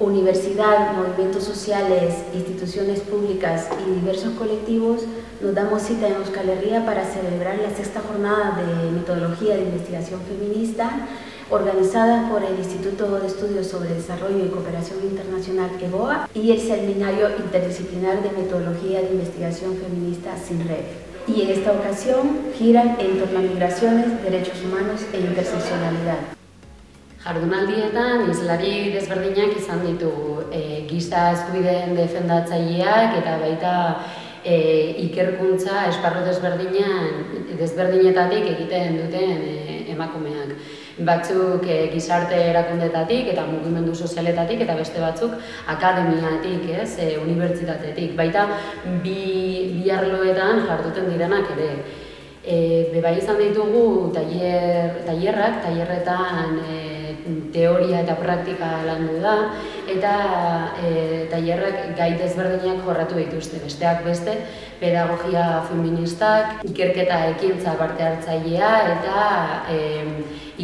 Universidad, movimientos sociales, instituciones públicas y diversos colectivos nos damos cita en Euskal Herria para celebrar la sexta jornada de metodología de investigación feminista organizada por el Instituto de Estudios sobre Desarrollo y Cooperación Internacional EBOA y el Seminario Interdisciplinar de Metodología de Investigación Feminista SINREF. Y en esta ocasión giran en torno a migraciones, derechos humanos e interseccionalidad. Jardunaldietan izlari desberdinak izan ditugu e, giza eskubideen defendatzaileak eta baita e, ikerkuntza esparru desberdinan desberdinetatik egiten duten e, emakumeak. Batzuk e, gizarte erakundetatik eta mugimendu sozialetatik eta beste batzuk akademiatik, ez, e, unibertsitatetik. Baita bi, bi arloetan jarduten direnak ere. E, bebai izan ditugu tailer, tailerrak, tailerretan e, teoria eta praktika landu da eta e, tailerrak gai desberdinak jorratu dituzte. Besteak beste, pedagogia feministak, ikerketa ekintza parte hartzailea eta e,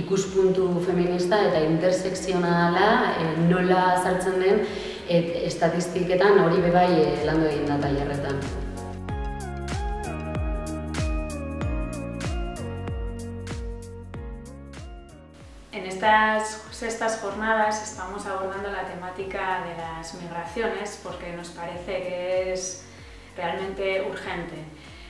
ikuspuntu feminista eta intersekzionala e, nola sartzen den et, estatistiketan hori bebai e, landu egin da tailerretan. Estas sextas jornadas estamos abordando la temática de las migraciones porque nos parece que es realmente urgente.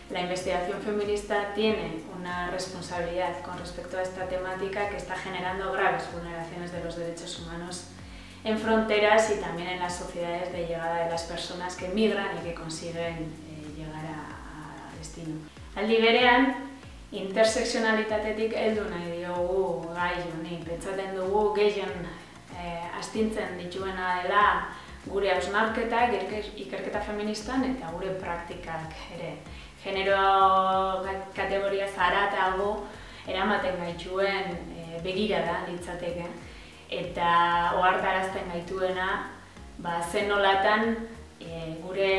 La investigación feminista tiene una responsabilidad con respecto a esta temática que está generando graves vulneraciones de los derechos humanos en fronteras y también en las sociedades de llegada de las personas que migran y que consiguen eh, llegar a, a destino. Aldi berean, interseksionalitatetik heldu nahi diogu gai honi. Pentsaten dugu gehien e, astintzen dituena dela gure hausnarketa, ikerketa feministan eta gure praktikak ere. Genero kategoria zaratago eramaten gaituen e, begira da litzateke eta ohartarazten gaituena ba, zen nolatan e, gure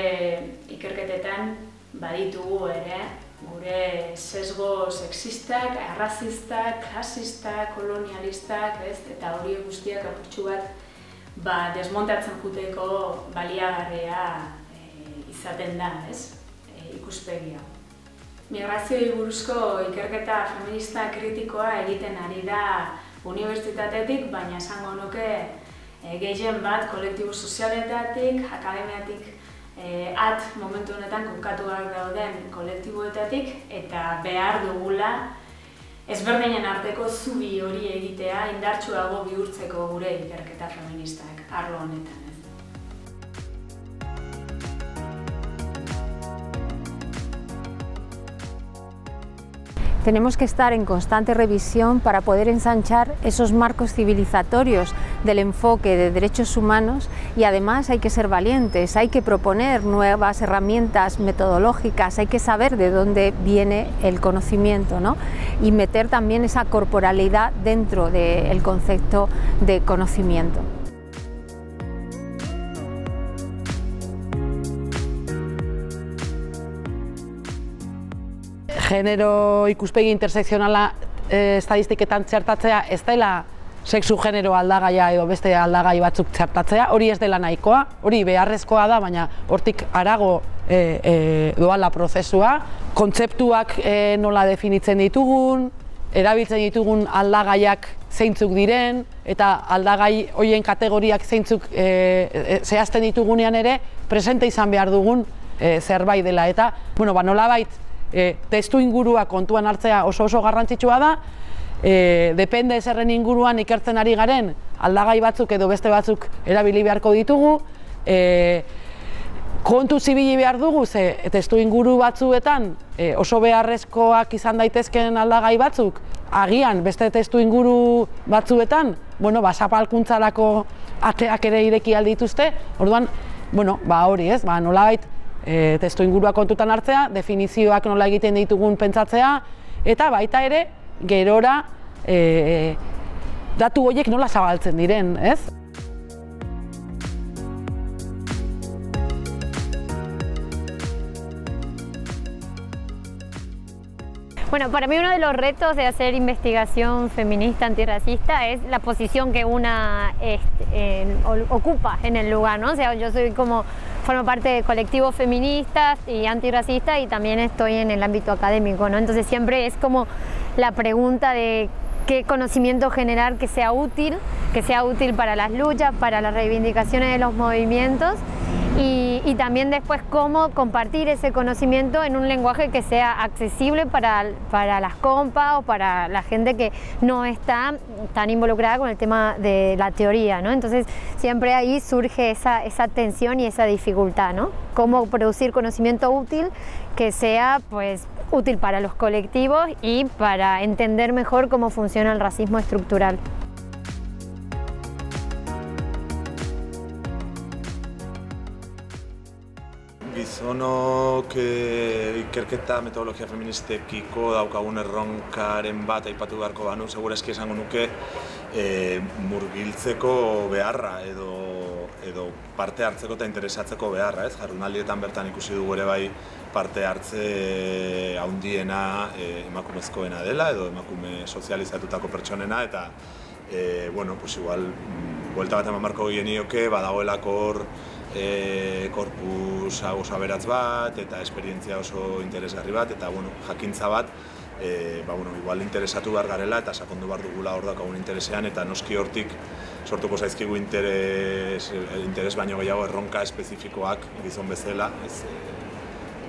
ikerketetan baditugu ere gure sesgo sexistak, arrazistak, klasistak, kolonialistak, ez? eta hori guztiak apurtxu bat ba, desmontatzen juteko baliagarria e, izaten da, ez? E, ikuspegia. Migrazioi buruzko ikerketa feminista kritikoa egiten ari da unibertsitatetik, baina esango nuke e, gehien bat kolektibo sozialetatik, akademiatik e, at momentu honetan kokatuak dauden kolektiboetatik eta behar dugula ezberdinen arteko zubi hori egitea indartsuago bihurtzeko gure ikerketa feministak arlo honetan. Tenemos que estar en constante revisión para poder ensanchar esos marcos civilizatorios del enfoque de derechos humanos y además hay que ser valientes, hay que proponer nuevas herramientas metodológicas, hay que saber de dónde viene el conocimiento ¿no? y meter también esa corporalidad dentro del concepto de conocimiento. Genero ikuspegi intersekzionala e, estadistiketan txertatzea ez dela sexu genero aldagaia edo beste aldagai batzuk txertatzea, hori ez dela nahikoa, hori beharrezkoa da, baina hortik arago e, e, doala prozesua, kontzeptuak e, nola definitzen ditugun, erabiltzen ditugun aldagaiak zeintzuk diren, eta aldagai hoien kategoriak zeintzuk e, e, zehazten ditugunean ere, presente izan behar dugun e, zerbait dela. Eta, bueno, ba, nolabait, e, testu ingurua kontuan hartzea oso oso garrantzitsua da, e, depende zerren inguruan ikertzen ari garen, aldagai batzuk edo beste batzuk erabili beharko ditugu, e, kontu zibili behar dugu, ze testu inguru batzuetan e, oso beharrezkoak izan daitezken aldagai batzuk, agian beste testu inguru batzuetan, bueno, ba, zapalkuntzarako ateak ere ireki aldituzte, orduan, bueno, ba hori ez, ba, nolabait, e, testu ingurua kontutan hartzea, definizioak nola egiten ditugun pentsatzea, eta baita ere, gerora e, datu horiek nola zabaltzen diren, ez? Bueno, para mí uno de los retos de hacer investigación feminista antirracista es la posición que una este, ocupa en el lugar, ¿no? O sea, yo soy como, formo parte de colectivos feministas y antirracistas y también estoy en el ámbito académico, ¿no? Entonces siempre es como la pregunta de qué conocimiento generar que sea útil, que sea útil para las luchas, para las reivindicaciones de los movimientos y, también después cómo compartir ese conocimiento en un lenguaje que sea accesible para, para las compas o para la gente que no está tan involucrada con el tema de la teoría, ¿no? Entonces siempre ahí surge esa, esa tensión y esa dificultad, ¿no? Cómo producir conocimiento útil que sea pues útil para los colectivos y para entender mejor cómo funciona el racismo estructural. Gizonok e, ikerketa metodologia feministekiko daukagun erronkaren bat aipatu beharko banu, segura eski esango nuke e, murgiltzeko beharra edo, edo parte hartzeko eta interesatzeko beharra, ez? Jardunaldietan bertan ikusi dugu ere bai parte hartze haundiena e, emakumezkoena dela edo emakume sozializatutako pertsonena eta e, bueno, pues igual, mm, buelta bat eman marko genioke, badagoelako hor e, korpus oso aberatz bat, eta esperientzia oso interesgarri bat, eta bueno, jakintza bat, e, ba, bueno, igual interesatu behar garela, eta sakondu behar dugula hor dakagun interesean, eta noski hortik sortuko zaizkigu interes, interes baino gehiago erronka espezifikoak gizon bezala, ez, e,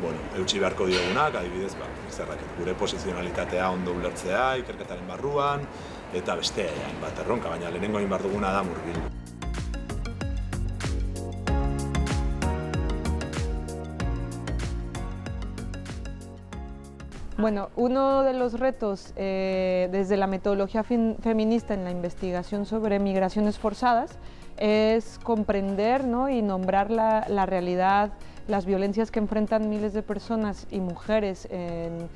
bueno, eutxi beharko diogunak, adibidez, ba, zerrak, gure posizionalitatea ondo ulertzea, ikerketaren barruan, eta beste, bat erronka, baina lehenengo egin behar duguna da murgil. Bueno, uno de los retos eh, desde la metodología feminista en la investigación sobre migraciones forzadas es comprender y nombrar la, realidad, las violencias que enfrentan miles de personas y mujeres en,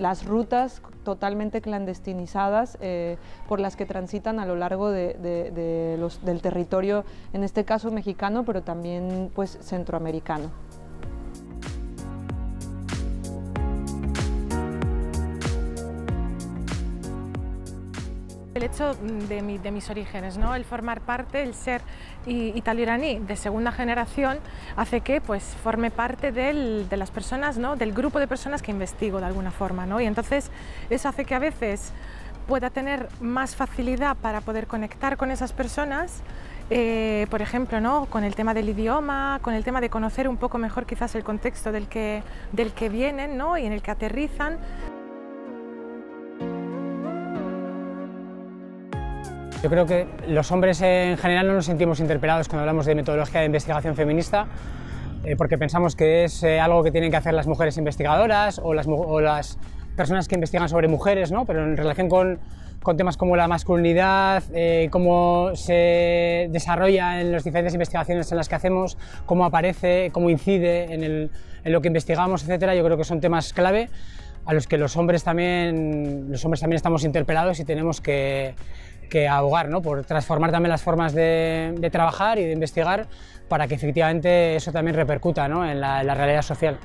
las rutas totalmente clandestinizadas eh, por las que transitan a lo largo del territorio, en este caso mexicano, pero también pues, centroamericano. Hecho de, mis orígenes, ¿no? el formar parte, el ser italo-iraní de segunda generación, hace que pues, forme parte de las personas, ¿no? del grupo de personas que investigo de alguna forma. ¿no? Y entonces eso hace que a veces pueda tener más facilidad para poder conectar con esas personas, eh, por ejemplo, ¿no? con el tema del idioma, con el tema de conocer un poco mejor quizás el contexto del que, del que vienen ¿no? y en el que aterrizan. Yo creo que los hombres en general no nos sentimos interpelados cuando hablamos de metodología de investigación feminista, eh, porque pensamos que es eh, algo que tienen que hacer las mujeres investigadoras o las, o las personas que investigan sobre mujeres, ¿no? pero en relación con, con temas como la masculinidad, eh, cómo se desarrolla en las diferentes investigaciones en las que hacemos, cómo aparece, cómo incide en, el, en lo que investigamos, etcétera, yo creo que son temas clave a los que los hombres también, los hombres también estamos interpelados y tenemos que, que ahogar, ¿no? por transformar también las formas de, trabajar y de investigar para que efectivamente eso también repercuta ¿no? en, la, realidad social.